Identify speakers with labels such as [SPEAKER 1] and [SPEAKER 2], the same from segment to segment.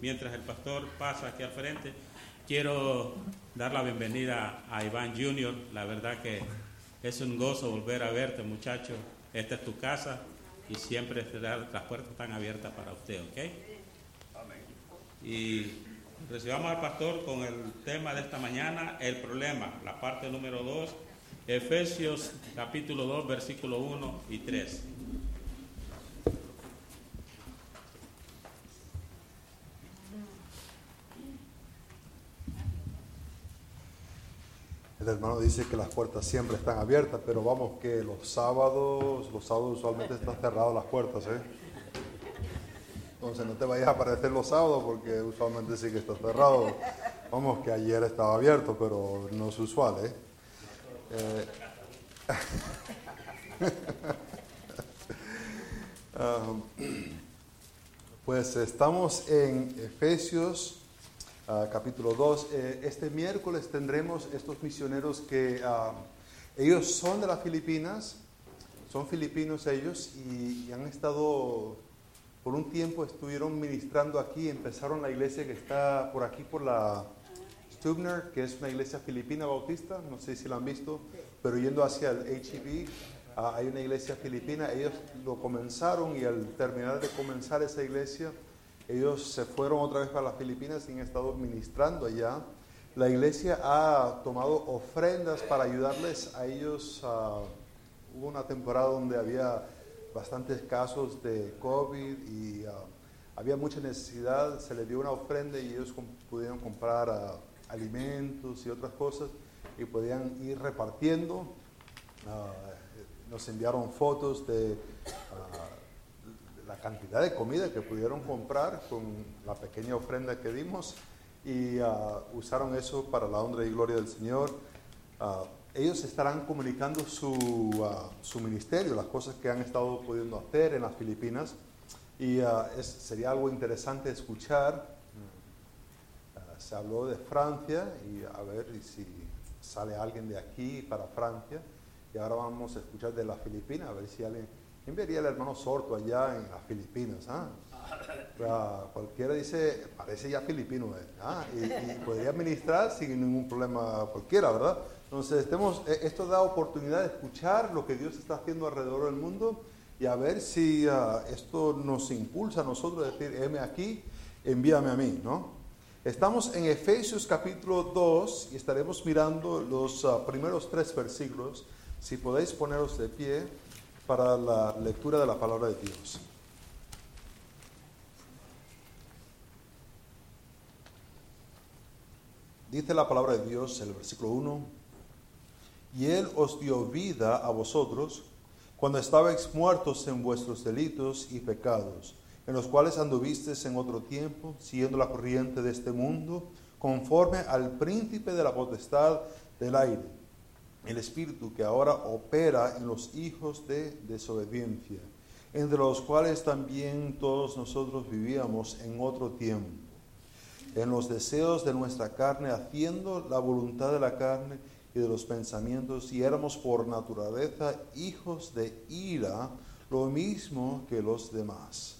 [SPEAKER 1] mientras el pastor pasa aquí al frente, quiero dar la bienvenida a Iván Junior. La verdad que es un gozo volver a verte, muchacho. Esta es tu casa y siempre las puertas están abiertas para usted, ¿ok? Amén. Y recibamos al pastor con el tema de esta mañana, el problema, la parte número 2, Efesios capítulo 2, versículo 1 y 3.
[SPEAKER 2] El hermano dice que las puertas siempre están abiertas, pero vamos que los sábados, los sábados usualmente están cerradas las puertas, ¿eh? Entonces no te vayas a aparecer los sábados porque usualmente sí que está cerrado. Vamos que ayer estaba abierto, pero no es usual, ¿eh? eh um, pues estamos en Efesios Ah, capítulo 2. Eh, este miércoles tendremos estos misioneros que ah, ellos son de las Filipinas, son filipinos ellos y, han estado, por un tiempo estuvieron ministrando aquí, empezaron la iglesia que está por aquí, por la Stubner, que es una iglesia filipina bautista, no sé si la han visto, pero yendo hacia el HEB, ah, hay una iglesia filipina, ellos lo comenzaron y al terminar de comenzar esa iglesia, ellos se fueron otra vez para las Filipinas y han estado ministrando allá. La iglesia ha tomado ofrendas para ayudarles a ellos. hubo una temporada donde había bastantes casos de COVID y ah, había mucha necesidad. Se les dio una ofrenda y ellos pudieron comprar ah, alimentos y otras cosas y podían ir repartiendo. Ah, nos enviaron fotos de la cantidad de comida que pudieron comprar con la pequeña ofrenda que dimos y ah, usaron eso para la honra y gloria del Señor. Ah, ellos estarán comunicando su, ah, su, ministerio, las cosas que han estado pudiendo hacer en las Filipinas y sería algo interesante escuchar. se habló de Francia y a ver si sale alguien de aquí para Francia y ahora vamos a escuchar de las Filipinas, a ver si alguien ¿Quién vería el hermano Sorto allá en las Filipinas? Ah? cualquiera dice, parece ya filipino, ¿eh? ah, y, podría ministrar sin ningún problema cualquiera, ¿verdad? Entonces, estemos, eh, esto da oportunidad de escuchar lo que Dios está haciendo alrededor del mundo y a ver si ah, esto nos impulsa a nosotros a decir, heme aquí, envíame a mí, ¿no? Estamos en Efesios capítulo 2 y estaremos mirando los ah, primeros tres versículos. Si podéis poneros de pie para la lectura de la palabra de Dios. Dice la palabra de Dios, el versículo 1, y Él os dio vida a vosotros cuando estabais muertos en vuestros delitos y pecados, en los cuales anduvisteis en otro tiempo, siguiendo la corriente de este mundo, conforme al príncipe de la potestad del aire el espíritu que ahora opera en los hijos de desobediencia, entre los cuales también todos nosotros vivíamos en otro tiempo, en los deseos de nuestra carne, haciendo la voluntad de la carne y de los pensamientos, y éramos por naturaleza hijos de ira, lo mismo que los demás.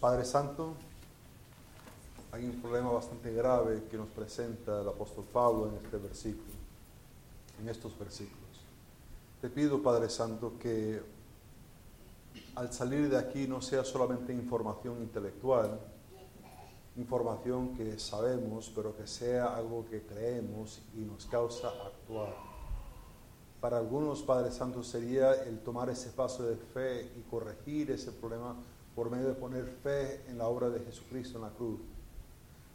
[SPEAKER 2] Padre Santo, hay un problema bastante grave que nos presenta el apóstol Pablo en este versículo en estos versículos. Te pido, Padre Santo, que al salir de aquí no sea solamente información intelectual, información que sabemos, pero que sea algo que creemos y nos causa actuar. Para algunos, Padre Santo, sería el tomar ese paso de fe y corregir ese problema por medio de poner fe en la obra de Jesucristo en la cruz.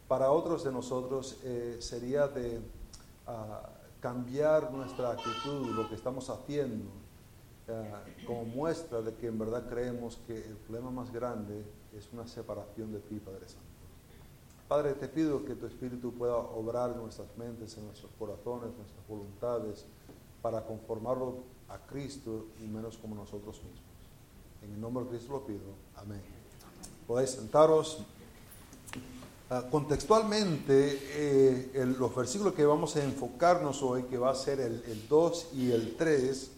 [SPEAKER 2] Para otros de nosotros eh, sería de ah, cambiar nuestra actitud, lo que estamos haciendo, eh, como muestra de que en verdad creemos que el problema más grande es una separación de ti, Padre Santo. Padre, te pido que tu Espíritu pueda obrar en nuestras mentes, en nuestros corazones, nuestras voluntades, para conformarlo a Cristo y menos como nosotros mismos. En el nombre de Cristo lo pido. Amén. Podéis sentaros. Ah, contextualmente, eh, los versículos que vamos a enfocarnos hoy, que va a ser el, 2 y el 3,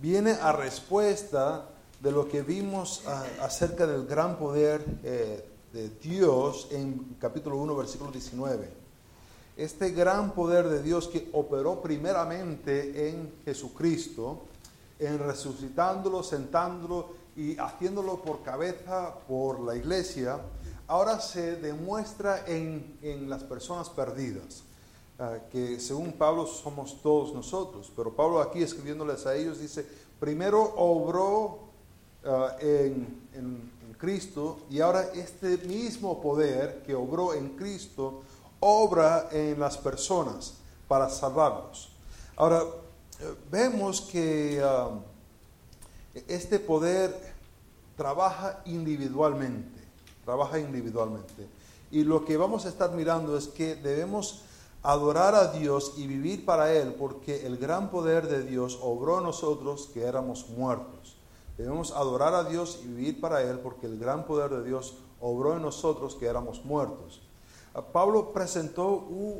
[SPEAKER 2] viene a respuesta de lo que vimos ah, acerca del gran poder eh, de Dios en capítulo 1, versículo 19. Este gran poder de Dios que operó primeramente en Jesucristo, en resucitándolo, sentándolo y haciéndolo por cabeza por la iglesia, ahora se demuestra en, en las personas perdidas, ah, que según Pablo somos todos nosotros, pero Pablo aquí escribiéndoles a ellos dice, primero obró ah, en, en, Cristo y ahora este mismo poder que obró en Cristo obra en las personas para salvarlos. Ahora, eh, vemos que ah, este poder trabaja individualmente trabaja individualmente. Y lo que vamos a estar mirando es que debemos adorar a Dios y vivir para Él, porque el gran poder de Dios obró en nosotros que éramos muertos. Debemos adorar a Dios y vivir para Él, porque el gran poder de Dios obró en nosotros que éramos muertos. Ah, Pablo presentó un,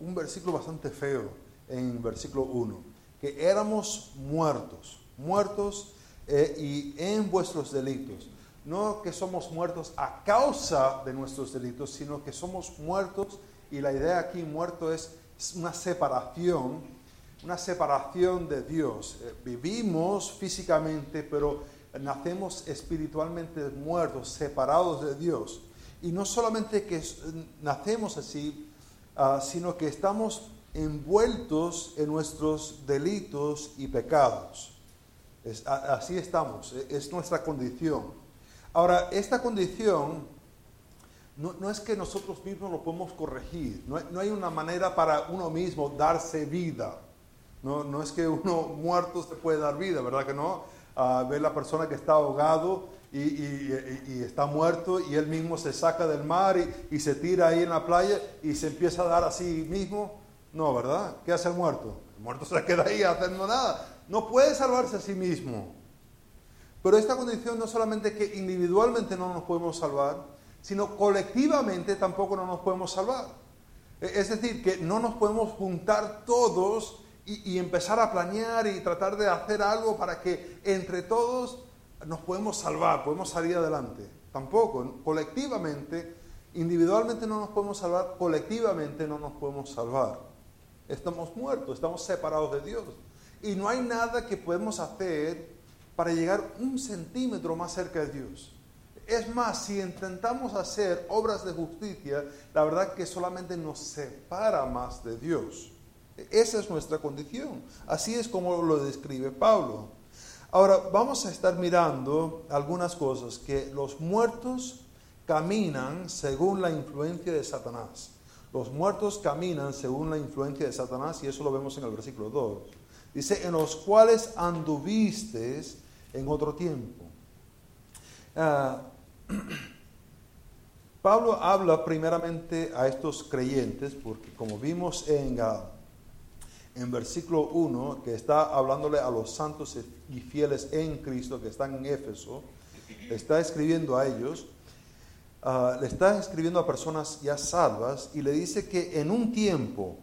[SPEAKER 2] un versículo bastante feo en versículo 1, que éramos muertos, muertos eh, y en vuestros delitos no que somos muertos a causa de nuestros delitos, sino que somos muertos, y la idea aquí muerto es, una separación, una separación de Dios. Eh, vivimos físicamente, pero nacemos espiritualmente muertos, separados de Dios. Y no solamente que nacemos así, ah, sino que estamos envueltos en nuestros delitos y pecados. así estamos, e, es nuestra condición. Ahora, esta condición no, es que nosotros mismos lo podemos corregir, no, hay una manera para uno mismo darse vida. No, es que uno muerto se puede dar vida, ¿verdad que no? Uh, ve la persona que está ahogado y, está muerto y él mismo se saca del mar y, se tira ahí en la playa y se empieza a dar a sí mismo. No, ¿verdad? ¿Qué hace el muerto? El muerto se queda ahí haciendo nada. No puede salvarse a sí mismo. Pero esta condición no solamente que individualmente no nos podemos salvar, sino colectivamente tampoco no nos podemos salvar. E, es decir, que no nos podemos juntar todos y, empezar a planear y tratar de hacer algo para que entre todos nos podemos salvar, podemos salir adelante. Tampoco, colectivamente, individualmente no nos podemos salvar, colectivamente no nos podemos salvar. Estamos muertos, estamos separados de Dios. Y no hay nada que podemos hacer para llegar un centímetro más cerca de Dios. Es más, si intentamos hacer obras de justicia, la verdad que solamente nos separa más de Dios. Esa es nuestra condición. Así es como lo describe Pablo. Ahora, vamos a estar mirando algunas cosas, que los muertos caminan según la influencia de Satanás. Los muertos caminan según la influencia de Satanás y eso lo vemos en el versículo 2. Dice, en los cuales anduvistes en otro tiempo. Ah, Pablo habla primeramente a estos creyentes, porque como vimos en, uh, en versículo 1, que está hablándole a los santos y fieles en Cristo que están en Éfeso, está escribiendo a ellos, uh, le está escribiendo a personas ya salvas y le dice que en un tiempo,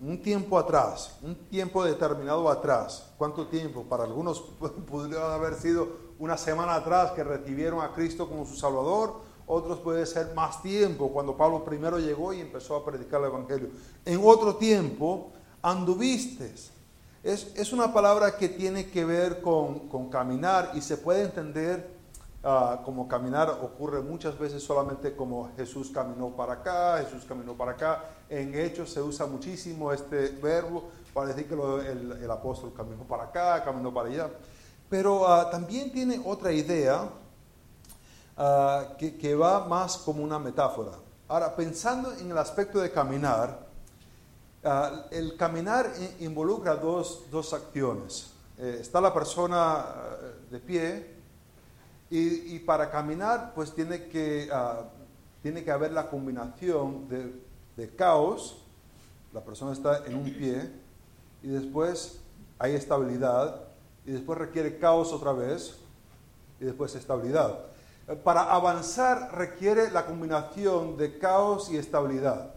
[SPEAKER 2] un tiempo atrás, un tiempo determinado atrás. ¿Cuánto tiempo? Para algunos podría haber sido una semana atrás que recibieron a Cristo como su Salvador, otros puede ser más tiempo, cuando Pablo primero llegó y empezó a predicar el Evangelio. En otro tiempo, anduviste. Es, es una palabra que tiene que ver con, con caminar y se puede entender Ah, como caminar ocurre muchas veces solamente como Jesús caminó para acá, Jesús caminó para acá. En Hechos se usa muchísimo este verbo para decir que el, apóstol caminó para acá, caminó para allá. Pero ah, también tiene otra idea ah, que, va más como una metáfora. Ahora, pensando en el aspecto de caminar, el caminar involucra dos, dos acciones. Eh, está la persona de pie, y, para caminar, pues tiene que, uh, tiene que haber la combinación de, de, caos, la persona está en un pie, y después hay estabilidad, y después requiere caos otra vez, y después estabilidad. Para avanzar requiere la combinación de caos y estabilidad.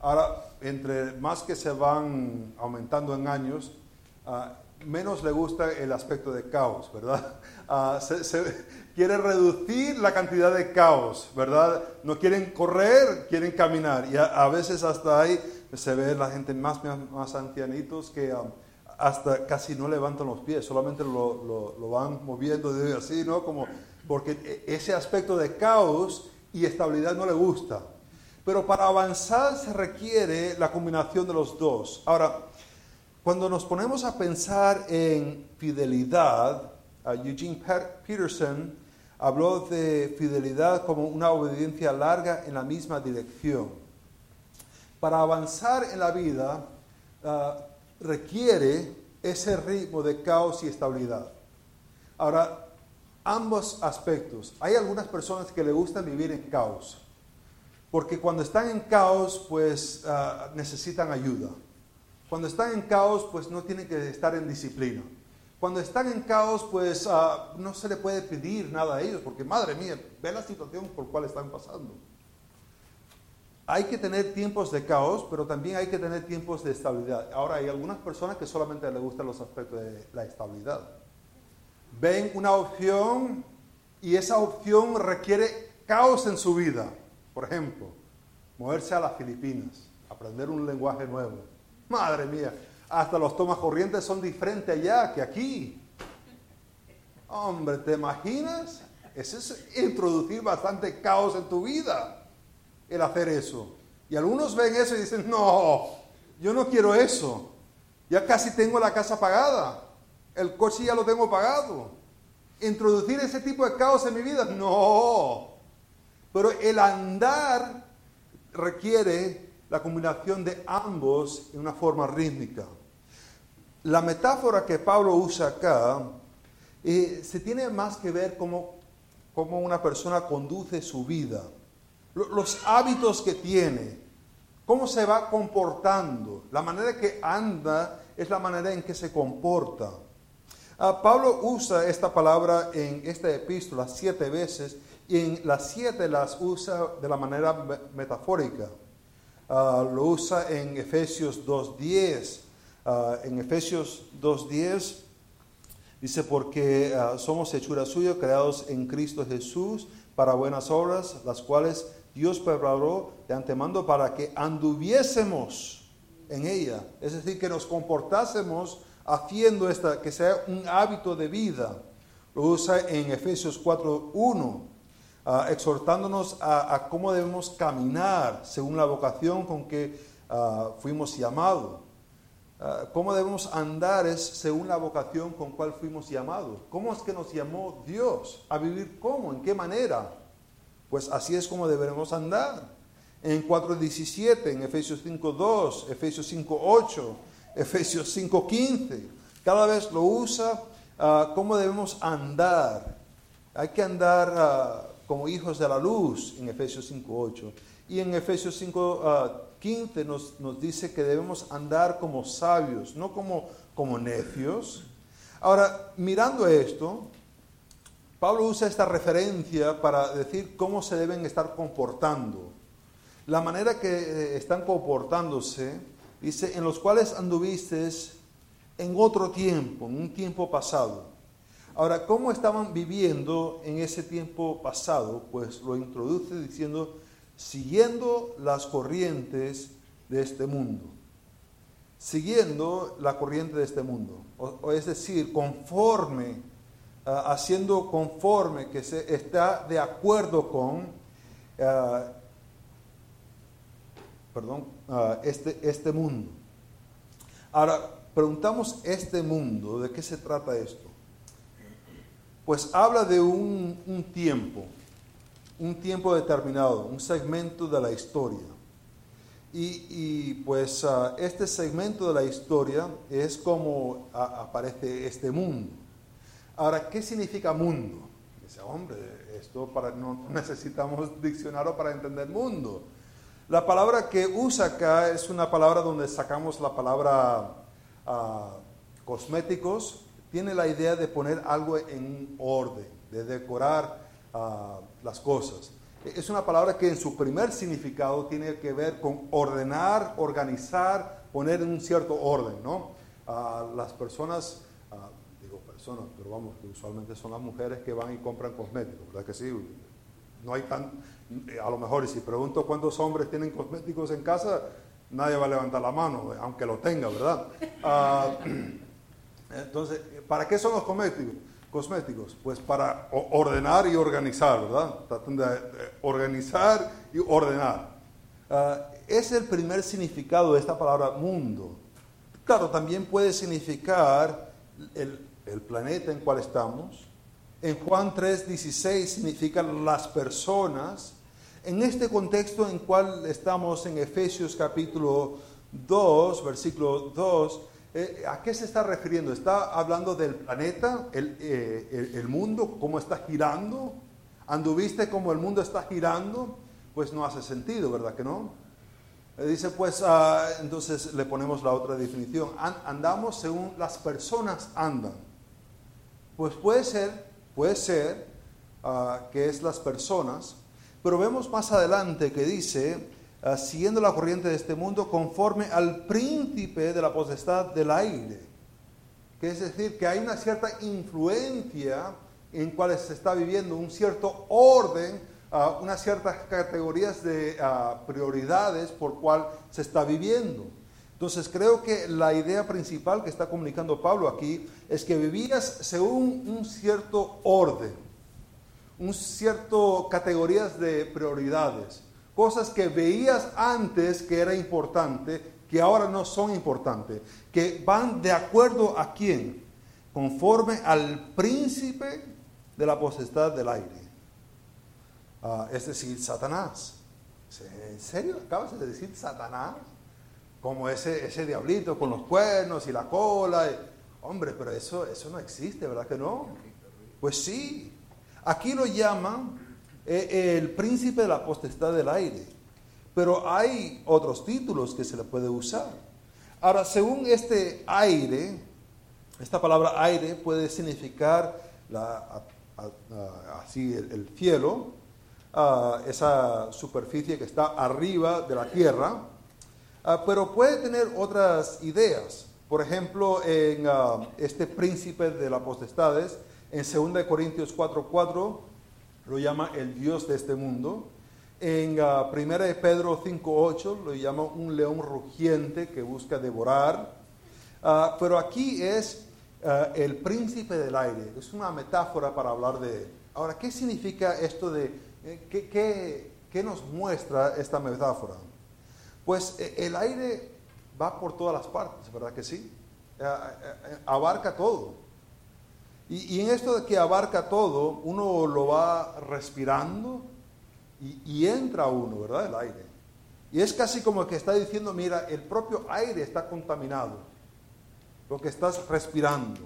[SPEAKER 2] Ahora, entre más que se van aumentando en años, uh, menos le gusta el aspecto de caos, ¿verdad? Ah, se, quiere reducir la cantidad de caos, ¿verdad? No quieren correr, quieren caminar. Y a, veces hasta ahí se ve la gente más, más, ancianitos que um, hasta casi no levantan los pies, solamente lo, lo, van moviendo de así, ¿no? Como, porque e, ese aspecto de caos y estabilidad no le gusta. Pero para avanzar se requiere la combinación de los dos. Ahora, cuando nos ponemos a pensar en fidelidad, Eugene Peterson habló de fidelidad como una obediencia larga en la misma dirección. Para avanzar en la vida ah, requiere ese ritmo de caos y estabilidad. Ahora, ambos aspectos. Hay algunas personas que le gustan vivir en caos, porque cuando están en caos, pues ah, necesitan ayuda. Cuando están en caos, pues no tienen que estar en disciplina. Cuando están en caos, pues ah, no se le puede pedir nada a ellos, porque madre mía, ve la situación por cual están pasando. Hay que tener tiempos de caos, pero también hay que tener tiempos de estabilidad. Ahora, hay algunas personas que solamente les gustan los aspectos de la estabilidad. Ven una opción y esa opción requiere caos en su vida. Por ejemplo, moverse a las Filipinas, aprender un lenguaje nuevo Madre mía, hasta los tomas corrientes son diferentes allá que aquí. Hombre, ¿te imaginas? Eso es introducir bastante caos en tu vida, el hacer eso. Y algunos ven eso y dicen, no, yo no quiero eso. Ya casi tengo la casa pagada. El coche ya lo tengo pagado. Introducir ese tipo de caos en mi vida, no. Pero el andar requiere la combinación de ambos en una forma rítmica. La metáfora que Pablo usa acá eh, se tiene más que ver como, como una persona conduce su vida, los hábitos que tiene, cómo se va comportando, la manera que anda es la manera en que se comporta. Ah, Pablo usa esta palabra en esta epístola siete veces y en las siete las usa de la manera metafórica. Ah, lo usa en Efesios 2.10. Ah, en Efesios 2.10 dice, porque ah, somos hechura suya, creados en Cristo Jesús para buenas obras, las cuales Dios preparó de antemano para que anduviésemos en ella. Es decir, que nos comportásemos haciendo esta, que sea un hábito de vida. Lo usa en Efesios 4.1 Ah, exhortándonos a, cómo debemos caminar según la vocación con que ah, fuimos llamados. Ah, cómo debemos andar es según la vocación con cual fuimos llamados. ¿Cómo es que nos llamó Dios? ¿A vivir cómo? ¿En qué manera? Pues así es como deberemos andar. En 4.17, en Efesios 5.2, Efesios 5.8, Efesios 5.15. Cada vez lo usa cómo debemos andar. Hay que andar como hijos de la luz en Efesios 5.8. Y en Efesios 5.15 ah, nos, nos dice que debemos andar como sabios, no como, como necios. Ahora, mirando esto, Pablo usa esta referencia para decir cómo se deben estar comportando. La manera que eh, están comportándose, dice, en los cuales anduviste en otro tiempo, en un tiempo pasado Ahora, ¿cómo estaban viviendo en ese tiempo pasado? Pues lo introduce diciendo, siguiendo las corrientes de este mundo. Siguiendo la corriente de este mundo. O, es decir, conforme, ah, haciendo conforme, que se está de acuerdo con, ah, perdón, ah, este, este mundo. Ahora, preguntamos este mundo, ¿de qué se trata esto? Pues habla de un, tiempo, un tiempo determinado, un segmento de la historia. Y, pues ah, este segmento de la historia es como aparece este mundo. Ahora, ¿qué significa mundo? Dice, hombre, esto para, no necesitamos diccionario para entender mundo. La palabra que usa acá es una palabra donde sacamos la palabra ah, cosméticos, tiene la idea de poner algo en orden, de decorar ah, las cosas. Es una palabra que en su primer significado tiene que ver con ordenar, organizar, poner en un cierto orden, ¿no? las personas ah, digo personas, pero vamos, usualmente son las mujeres que van y compran cosméticos, ¿verdad que sí? No hay tan, a lo mejor, y si pregunto cuántos hombres tienen cosméticos en casa, nadie va a levantar la mano, aunque lo tenga, ¿verdad? Ah, entonces, ¿para qué son los cosméticos? Cosméticos, pues para ordenar y organizar, ¿verdad? Tratan de organizar y ordenar. Ah, es el primer significado de esta palabra mundo. Claro, también puede significar el, el planeta en cual estamos. En Juan 3:16 significa las personas. En este contexto en cual estamos en Efesios capítulo 2, versículo 2, eh, ¿a qué se está refiriendo? ¿Está hablando del planeta, eh, el, mundo, cómo está girando? ¿Anduviste cómo el mundo está girando? Pues no hace sentido, ¿verdad que no? Eh, dice, pues, ah, entonces le ponemos la otra definición. andamos según las personas andan. Pues puede ser, puede ser ah, que es las personas, pero vemos más adelante que dice, siguiendo la corriente de este mundo, conforme al príncipe de la potestad del aire. Que es decir, que hay una cierta influencia en cuales se está viviendo, un cierto orden, uh, unas ciertas categorías de ah, prioridades por cual se está viviendo. Entonces creo que la idea principal que está comunicando Pablo aquí es que vivías según un cierto orden un cierto categorías de prioridades, cosas que veías antes que era importante, que ahora no son importantes, que van de acuerdo a quién, conforme al príncipe de la potestad del aire, ah, es decir, Satanás. ¿En serio acabas de decir Satanás? Como ese, ese diablito con los cuernos y la cola. Hombre, pero eso, eso no existe, ¿verdad que no? Pues sí, Aquí lo llaman el príncipe de la potestad del aire, pero hay otros títulos que se le puede usar. Ahora, según este aire, esta palabra aire puede significar así el, cielo, esa superficie que está arriba de la tierra, pero puede tener otras ideas. Por ejemplo, en este príncipe de las potestades, en 2 Corintios 4:4 lo llama el Dios de este mundo. En 1 ah, de Pedro 5:8 lo llama un león rugiente que busca devorar. Ah, pero aquí es ah, el príncipe del aire. Es una metáfora para hablar de él. Ahora, ¿qué significa esto de... Eh, qué, qué nos muestra esta metáfora? Pues eh, el aire va por todas las partes, ¿verdad que sí? abarca todo. Y, en esto de que abarca todo, uno lo va respirando y, entra uno, ¿verdad? El aire. Y es casi como que está diciendo, mira, el propio aire está contaminado, lo que estás respirando.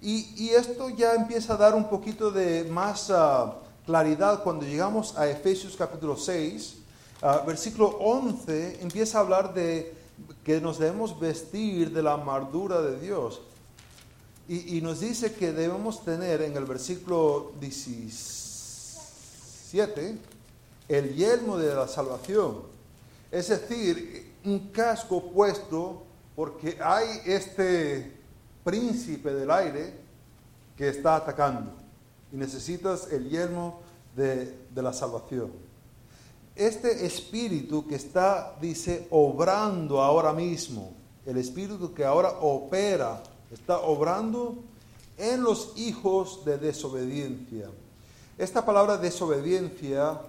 [SPEAKER 2] Y, esto ya empieza a dar un poquito de más ah, claridad cuando llegamos a Efesios capítulo 6, ah, versículo 11, empieza a hablar de que nos debemos vestir de la amargura de Dios. Y, nos dice que debemos tener en el versículo 17 el yelmo de la salvación. Es decir, un casco puesto porque hay este príncipe del aire que está atacando y necesitas el yelmo de, de, la salvación. Este espíritu que está, dice, obrando ahora mismo, el espíritu que ahora opera está obrando en los hijos de desobediencia. Esta palabra desobediencia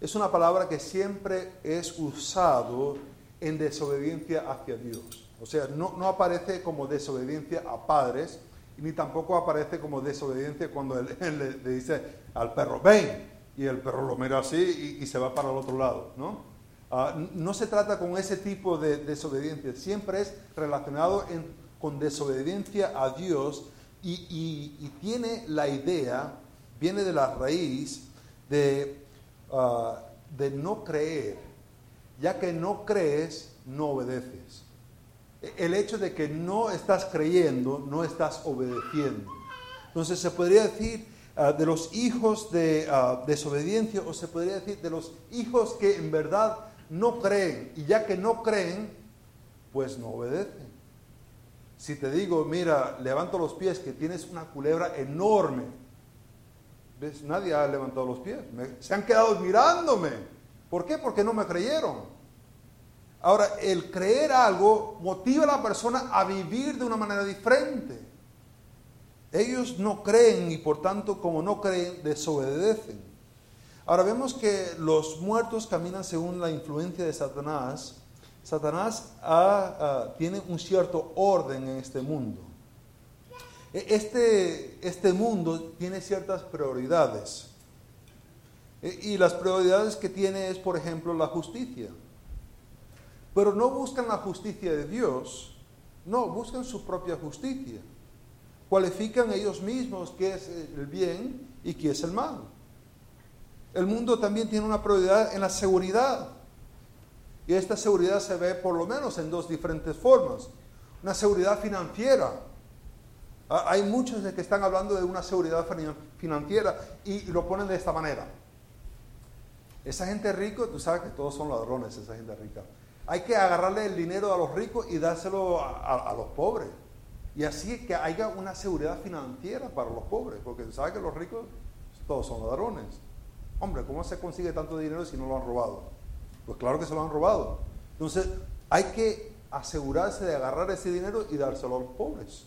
[SPEAKER 2] es una palabra que siempre es usado en desobediencia hacia Dios. O sea, no, no aparece como desobediencia a padres, ni tampoco aparece como desobediencia cuando él, le, dice al perro, ven, y el perro lo mira así y, se va para el otro lado, ¿no? Ah, no se trata con ese tipo de desobediencia, siempre es relacionado en con desobediencia a Dios y, tiene la idea, viene de la raíz de, ah, de no creer. Ya que no crees, no obedeces. El hecho de que no estás creyendo, no estás obedeciendo. Entonces se podría decir ah, de los hijos de ah, desobediencia o se podría decir de los hijos que en verdad no creen y ya que no creen, pues no obedecen. Si te digo, mira, levanto los pies, que tienes una culebra enorme. ¿Ves? Nadie ha levantado los pies. se han quedado mirándome. ¿Por qué? Porque no me creyeron. Ahora, el creer algo motiva a la persona a vivir de una manera diferente. Ellos no creen y por tanto, como no creen, desobedecen. Ahora vemos que los muertos caminan según la influencia de Satanás Satanás tiene un cierto orden en este mundo. E, este, este mundo tiene ciertas prioridades. E, y las prioridades que tiene es, por ejemplo, la justicia. Pero no buscan la justicia de Dios, no, buscan su propia justicia. Cualifican ellos mismos qué es el bien y qué es el mal. El mundo también tiene una prioridad en la seguridad. Y esta seguridad se ve por lo menos en dos diferentes formas. Una seguridad financiera. Ah, hay muchos de que están hablando de una seguridad financiera y lo ponen de esta manera. Esa gente rica, tú sabes que todos son ladrones, esa gente rica. Hay que agarrarle el dinero a los ricos y dárselo a, los pobres. Y así que haya una seguridad financiera para los pobres, porque tú sabes que los ricos todos son ladrones. Hombre, ¿cómo se consigue tanto dinero si no lo han robado? Pues claro que se lo han robado. Entonces, hay que asegurarse de agarrar ese dinero y dárselo a los pobres.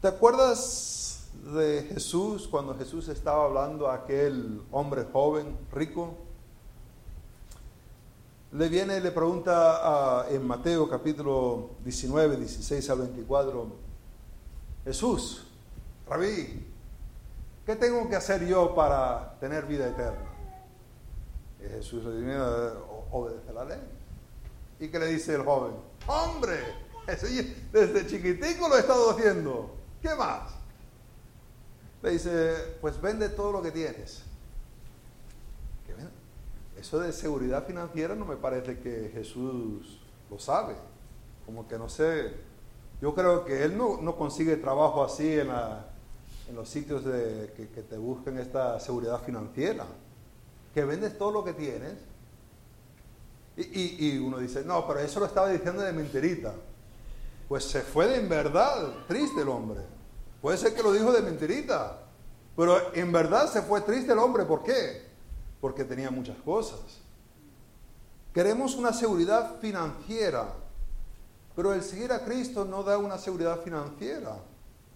[SPEAKER 2] ¿Te acuerdas de Jesús cuando Jesús estaba hablando a aquel hombre joven, rico? Le viene y le pregunta en Mateo capítulo 19, 16 al 24, Jesús, rabí, ¿qué tengo que hacer yo para tener vida eterna? Jesús le dice, obedece la ley. ¿Y qué le dice el joven? Hombre, desde chiquitico lo he estado haciendo. ¿Qué más? Le dice, pues vende todo lo que tienes. Eso de seguridad financiera no me parece que Jesús lo sabe. Como que no sé. Yo creo que él no, consigue trabajo así en, los sitios que, que te busquen esta seguridad financiera que vendes todo lo que tienes. Y, uno dice, no, pero eso lo estaba diciendo de mentirita. Pues se fue de en verdad, triste el hombre. Puede ser que lo dijo de mentirita, pero en verdad se fue triste el hombre. ¿Por qué? Porque tenía muchas cosas. Queremos una seguridad financiera, pero el seguir a Cristo no da una seguridad financiera.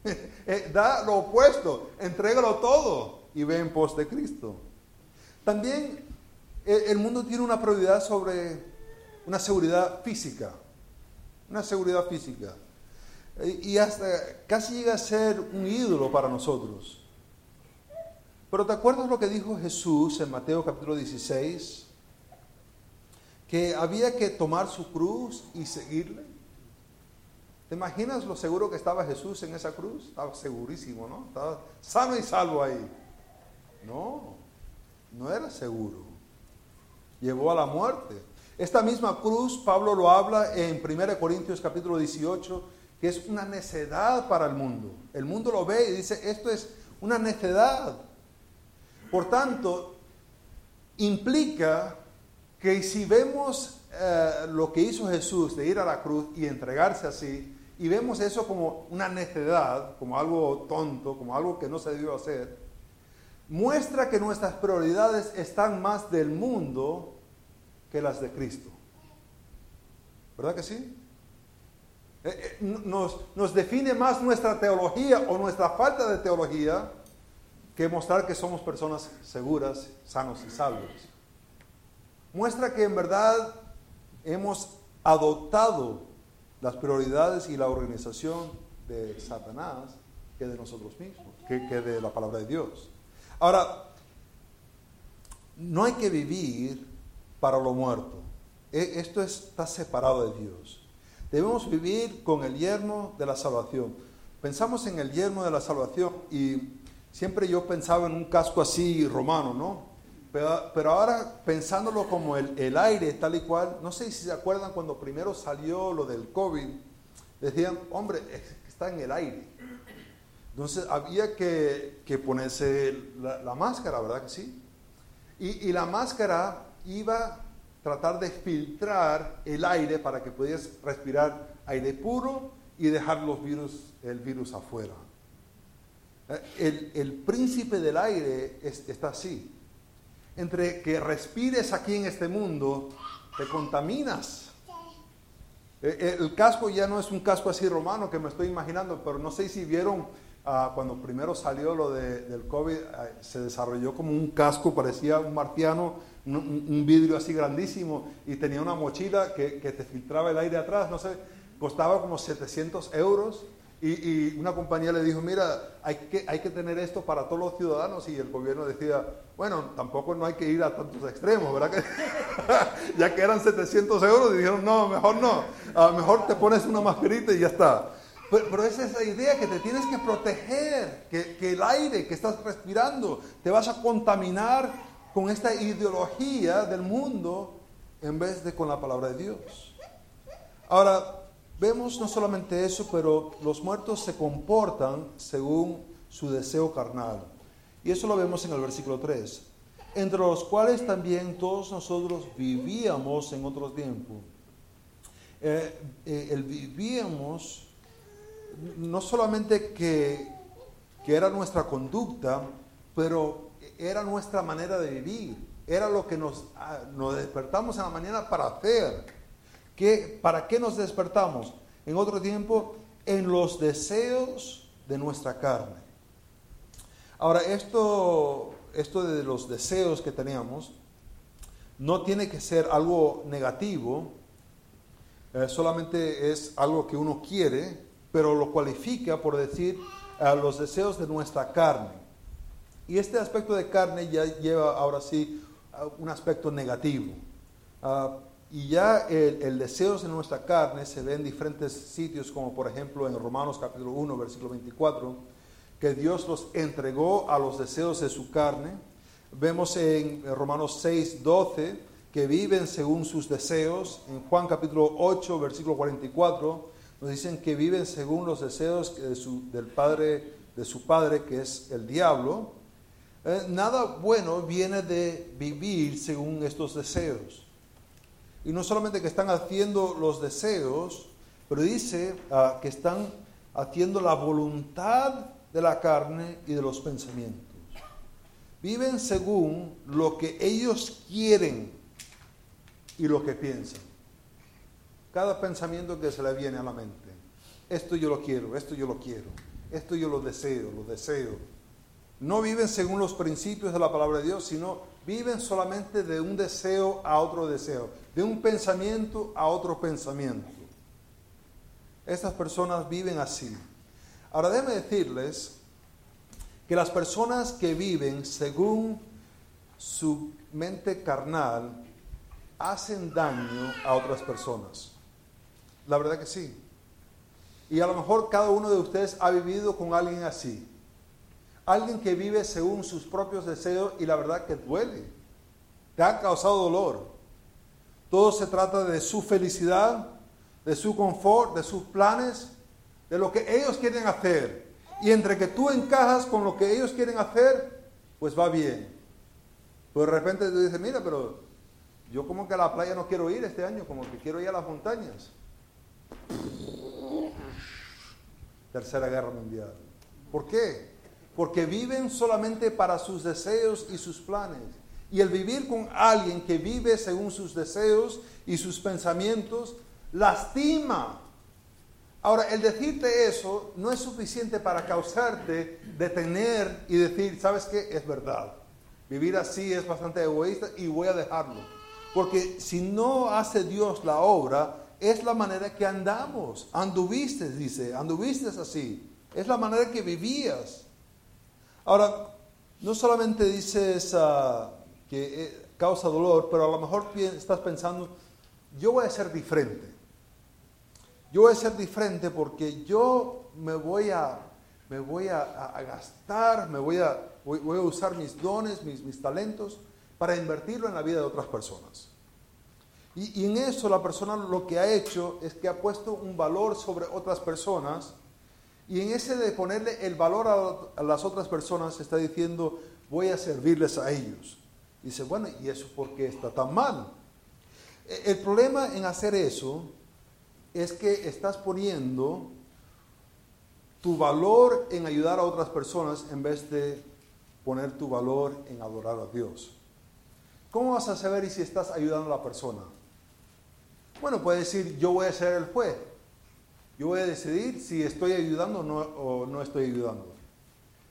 [SPEAKER 2] Eh, da lo opuesto, entrégalo todo y ve en pos de Cristo. También eh, el mundo tiene una prioridad sobre una seguridad física, una seguridad física. Y hasta casi llega a ser un ídolo para nosotros. Pero ¿te acuerdas lo que dijo Jesús en Mateo capítulo 16? Que había que tomar su cruz y seguirle. ¿Te imaginas lo seguro que estaba Jesús en esa cruz? Estaba segurísimo, ¿no? Estaba sano y salvo ahí. No, no era seguro. Llevó a la muerte. Esta misma cruz, Pablo lo habla en 1 Corintios capítulo 18, que es una necedad para el mundo. El mundo lo ve y dice, esto es una necedad. Por tanto, implica que si vemos eh, lo que hizo Jesús de ir a la cruz y entregarse así, y vemos eso como una necedad, como algo tonto, como algo que no se debió hacer, muestra que nuestras prioridades están más del mundo que las de Cristo. ¿Verdad que sí? Eh, eh, nos, nos, define más nuestra teología o nuestra falta de teología que mostrar que somos personas seguras, sanos y salvos. Muestra que en verdad hemos adoptado las prioridades y la organización de Satanás que de nosotros mismos, que, que de la palabra de Dios. Ahora, no hay que vivir para lo muerto. E, esto está separado de Dios. Debemos vivir con el yermo de la salvación. Pensamos en el yermo de la salvación y siempre yo pensaba en un casco así romano, ¿no? Pero, ahora pensándolo como el, el, aire tal y cual, no sé si se acuerdan cuando primero salió lo del COVID, decían, hombre, está en el aire. Entonces había que, ponerse la, máscara, ¿verdad que sí? Y, la máscara iba a tratar de filtrar el aire para que pudieras respirar aire puro y dejar los virus, el virus afuera. Eh, el, príncipe del aire está así. Entre que respires aquí en este mundo, te contaminas. Eh, el casco ya no es un casco así romano que me estoy imaginando, pero no sé si vieron ah, cuando primero salió lo del COVID, ah, se desarrolló como un casco, parecía un martiano, un, vidrio así grandísimo y tenía una mochila que, que te filtraba el aire atrás, no sé, costaba como 700 euros y, una compañía le dijo, mira, hay que, hay que tener esto para todos los ciudadanos y el gobierno decía, bueno, tampoco no hay que ir a tantos extremos, ¿verdad? Que ya que eran 700 euros, dijeron, no, mejor no, a mejor te pones una mascarita y ya está. Pero, es esa idea que te tienes que proteger, que, que el aire que estás respirando te vas a contaminar con esta ideología del mundo en vez de con la palabra de Dios. Ahora, Vemos no solamente eso, pero los muertos se comportan según su deseo carnal. Y eso lo vemos en el versículo 3. Entre los cuales también todos nosotros vivíamos en otro tiempo. Eh, eh, el vivíamos no solamente que, que era nuestra conducta, pero era nuestra manera de vivir. Era lo que nos, ah, nos despertamos en la mañana para hacer. ¿Para qué nos despertamos? En otro tiempo, en los deseos de nuestra carne. Ahora, esto, esto de los deseos que teníamos no tiene que ser algo negativo, eh, solamente es algo que uno quiere, pero lo cualifica por decir a los deseos de nuestra carne. Y este aspecto de carne ya lleva ahora sí un aspecto negativo. Ah, y ya el, deseo de nuestra carne se ve en diferentes sitios, como por ejemplo en Romanos capítulo 1, versículo 24, que Dios los entregó a los deseos de su carne. Vemos en Romanos 6, 12, que viven según sus deseos. En Juan capítulo 8, versículo 44, nos dicen que viven según los deseos de su, del padre, de su padre, que es el diablo. Eh, nada bueno viene de vivir según estos deseos. Y no solamente que están haciendo los deseos, pero dice ah, que están haciendo la voluntad de la carne y de los pensamientos. Viven según lo que ellos quieren y lo que piensan. Cada pensamiento que se le viene a la mente. Esto yo lo quiero, esto yo lo quiero, esto yo lo deseo, lo deseo. No viven según los principios de la palabra de Dios, sino viven solamente de un deseo a otro deseo, de un pensamiento a otro pensamiento. Estas personas viven así. Ahora déjenme decirles que las personas que viven según su mente carnal hacen daño a otras personas. La verdad que sí. Y a lo mejor cada uno de ustedes ha vivido con alguien así. Alguien que vive según sus propios deseos y la verdad que duele. Te ha causado dolor. Todo se trata de su felicidad, de su confort, de sus planes, de lo que ellos quieren hacer. Y entre que tú encajas con lo que ellos quieren hacer, pues va bien. Pues de repente tú dices, mira, pero yo como que a la playa no quiero ir este año, como que quiero ir a las montañas. Tercera Guerra Mundial. ¿Por qué? porque viven solamente para sus deseos y sus planes. Y el vivir con alguien que vive según sus deseos y sus pensamientos lastima. Ahora, el decirte eso no es suficiente para causarte detener y decir, ¿sabes qué? Es verdad. Vivir así es bastante egoísta y voy a dejarlo. Porque si no hace Dios la obra, es la manera que andamos. Anduviste, dice, anduviste así. Es la manera que vivías. Ahora, no solamente dices uh, que eh, causa dolor, pero a lo mejor estás pensando, yo voy a ser diferente. Yo voy a ser diferente porque yo me voy a, me voy a, gastar, me voy a, voy, a usar mis dones, mis, mis, talentos para invertirlo en la vida de otras personas. Y, y en eso la persona lo que ha hecho es que ha puesto un valor sobre otras personas y en ese de ponerle el valor a, las otras personas, está diciendo, voy a servirles a ellos. Dice, bueno, ¿y eso por qué está tan mal? E, el problema en hacer eso es que estás poniendo tu valor en ayudar a otras personas en vez de poner tu valor en adorar a Dios. ¿Cómo vas a saber si estás ayudando a la persona? Bueno, puedes decir, yo voy a ser el juez. Yo voy a decidir si estoy ayudando o no, o no estoy ayudando.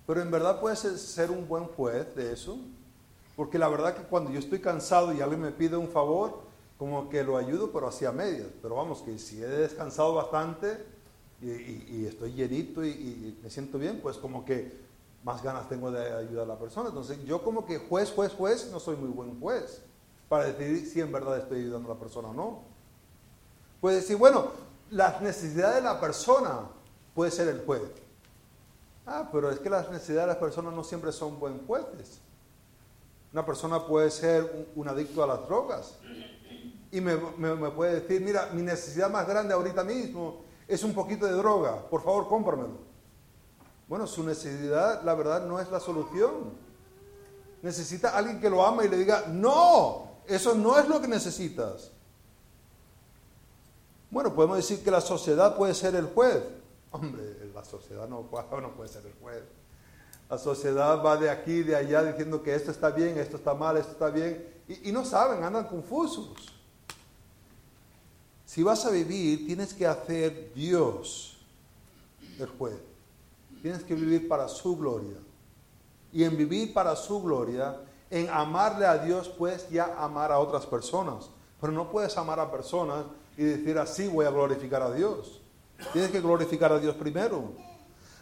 [SPEAKER 2] Pero en verdad puedes ser un buen juez de eso. Porque la verdad que cuando yo estoy cansado y alguien me pide un favor, como que lo ayudo, pero hacia medias. Pero vamos, que si he descansado bastante y, estoy llenito y, y, me siento bien, pues como que más ganas tengo de ayudar a la persona. Entonces yo como que juez, juez, juez, no soy muy buen juez para decidir si en verdad estoy ayudando a la persona o no. Puede decir, bueno, las necesidades de la persona puede ser el juez. Ah, pero es que las necesidades de las personas no siempre son buen jueces. Una persona puede ser un, adicto a las drogas y me, puede decir, mira, mi necesidad más grande ahorita mismo es un poquito de droga, por favor cómpramelo. Bueno, su necesidad, la verdad, no es la solución. Necesita alguien que lo ama y le diga, no, eso no es lo que necesitas. Bueno, podemos decir que la sociedad puede ser el juez. Hombre, la sociedad no, no puede ser el juez. La sociedad va de aquí, de allá, diciendo que esto está bien, esto está mal, esto está bien, y, no saben, andan confusos. Si vas a vivir, tienes que hacer Dios el juez. Tienes que vivir para su gloria. Y en vivir para su gloria, en amarle a Dios, puedes ya amar a otras personas. Pero no puedes amar a personas y decir así voy a glorificar a Dios. Tienes que glorificar a Dios primero.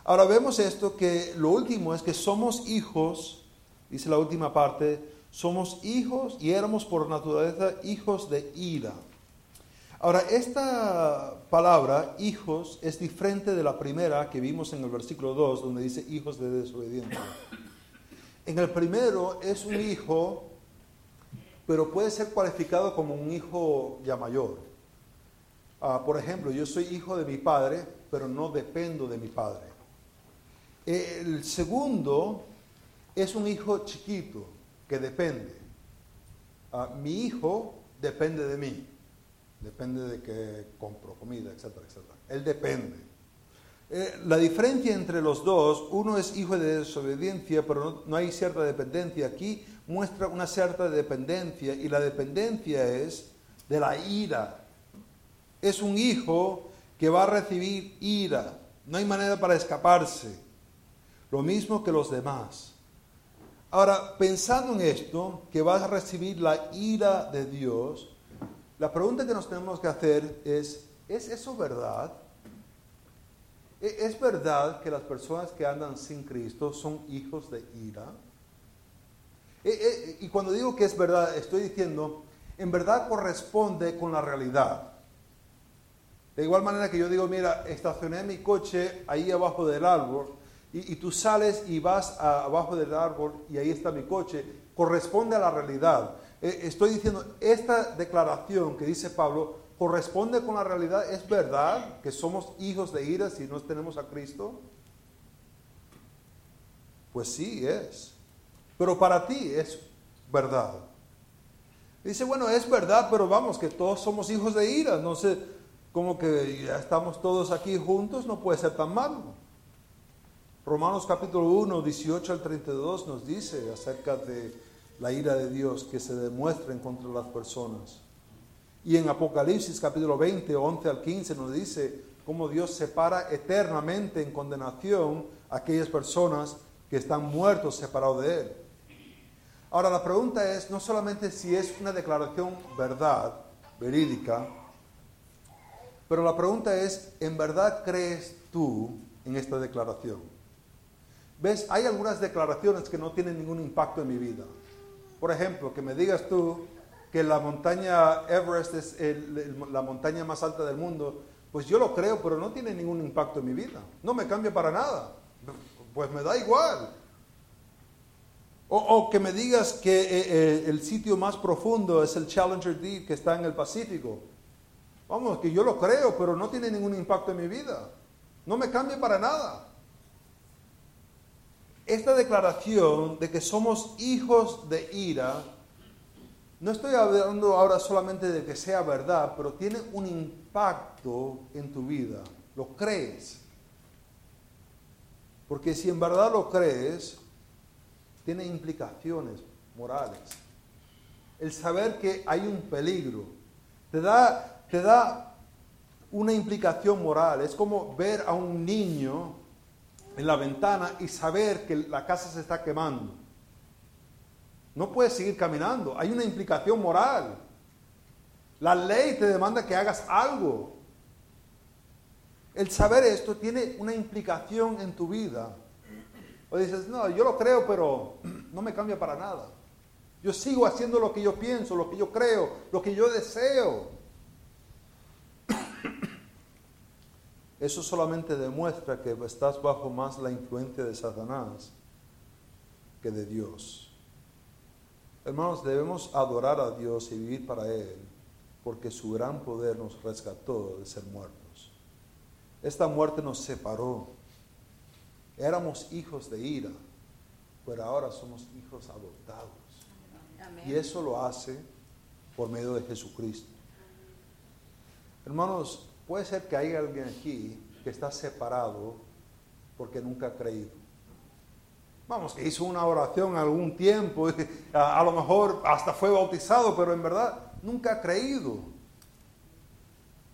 [SPEAKER 2] Ahora vemos esto que lo último es que somos hijos, dice la última parte, somos hijos y éramos por naturaleza hijos de ira. Ahora, esta palabra, hijos, es diferente de la primera que vimos en el versículo 2, donde dice hijos de desobediencia. En el primero es un hijo, pero puede ser cualificado como un hijo ya mayor. Ah, por ejemplo, yo soy hijo de mi padre, pero no dependo de mi padre. El segundo es un hijo chiquito que depende. Ah, mi hijo depende de mí. Depende de que compro comida, etcétera, etcétera. Él depende. Eh, la diferencia entre los dos, uno es hijo de desobediencia, pero no, no hay cierta dependencia. Aquí muestra una cierta dependencia y la dependencia es de la ira. Es un hijo que va a recibir ira. No hay manera para escaparse lo mismo que los demás. Ahora, pensando en esto, que vas a recibir la ira de Dios, la pregunta que nos tenemos que hacer es, ¿es eso verdad? ¿E-, ¿Es verdad que las personas que andan sin Cristo son hijos de ira? E-, e-, y cuando digo que es verdad, estoy diciendo, en verdad corresponde con la realidad. De igual manera que yo digo, mira, estacioné mi coche ahí abajo del árbol y, tú sales y vas abajo del árbol y ahí está mi coche, corresponde a la realidad. Eh, estoy diciendo, esta declaración que dice Pablo corresponde con la realidad. ¿Es verdad que somos hijos de ira si no tenemos a Cristo? Pues sí, es. Pero para ti es verdad. Dice, bueno, es verdad, pero vamos, que todos somos hijos de ira. No sé, como que ya estamos todos aquí juntos, no puede ser tan malo. Romanos capítulo 1, 18 al 32 nos dice acerca de la ira de Dios que se demuestra contra de las personas. Y en Apocalipsis capítulo 20, 11 al 15 nos dice cómo Dios separa eternamente en condenación a aquellas personas que están muertos separados de Él. Ahora la pregunta es no solamente si es una declaración verdad, verídica, pero la pregunta es, ¿en verdad crees tú en esta declaración? ¿Ves? Hay algunas declaraciones que no tienen ningún impacto en mi vida. Por ejemplo, que me digas tú que la montaña Everest es la montaña más alta del mundo, pues yo lo creo, pero no tiene ningún impacto en mi vida. No me cambia para nada. Pues me da igual. O, que me digas que eh, eh, el sitio más profundo es el Challenger Deep que está en el Pacífico. Vamos, que yo lo creo, pero no tiene ningún impacto en mi vida. No me cambia para nada esta declaración de que somos hijos de ira, no estoy hablando ahora solamente de que sea verdad, pero tiene un impacto en tu vida. ¿Lo crees? Porque si en verdad lo crees, tiene implicaciones morales. El saber que hay un peligro te da, te da una implicación moral. Es como ver a un niño en la ventana y saber que la casa se está quemando. No puedes seguir caminando. Hay una implicación moral. La ley te demanda que hagas algo. El saber esto tiene una implicación en tu vida. O dices, no, yo lo creo, pero no me cambia para nada. Yo sigo haciendo lo que yo pienso, lo que yo creo, lo que yo deseo. Eso solamente demuestra que estás bajo más la influencia de Satanás que de Dios. Hermanos, debemos adorar a Dios y vivir para Él, porque su gran poder nos rescató de ser muertos. Esta muerte nos separó. Éramos hijos de ira, pero ahora somos hijos adoptados. Y eso lo hace por medio de Jesucristo. Hermanos, puede ser que haya alguien aquí que está separado porque nunca ha creído. Vamos, que hizo una oración algún tiempo, a, a lo mejor hasta fue bautizado, pero en verdad nunca ha creído.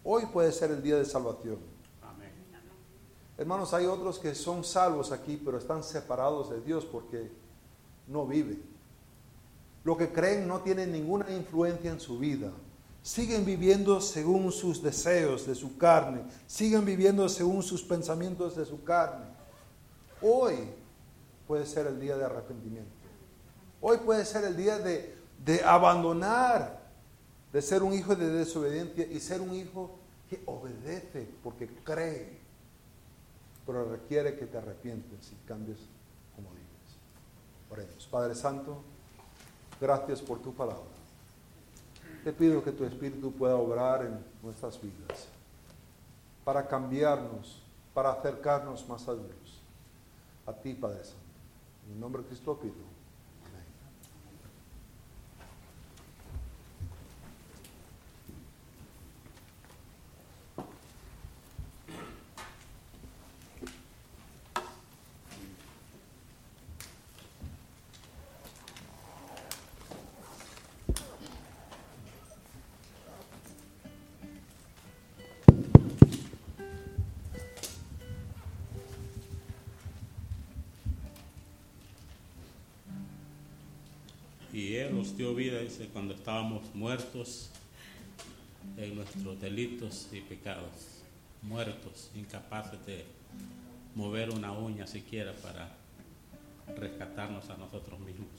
[SPEAKER 2] Hoy puede ser el día de salvación.
[SPEAKER 1] Amén.
[SPEAKER 2] Hermanos, hay otros que son salvos aquí, pero están separados de Dios porque no viven. Lo que creen no tiene ninguna influencia en su vida. Siguen viviendo según sus deseos de su carne. Siguen viviendo según sus pensamientos de su carne. Hoy puede ser el día de arrepentimiento. Hoy puede ser el día de, de abandonar, de ser un hijo de desobediencia y ser un hijo que obedece porque cree. Pero requiere que te arrepientes y cambies como dices. Oremos. Padre Santo, gracias por tu palabra. Te pido que tu Espíritu pueda obrar en nuestras vidas para cambiarnos, para acercarnos más a Dios. A ti, Padre Santo. En el nombre de Cristo pido.
[SPEAKER 1] Nos dio vida, dice, cuando estábamos muertos en nuestros delitos y pecados. Muertos, incapaces de mover una uña siquiera para rescatarnos a nosotros mismos.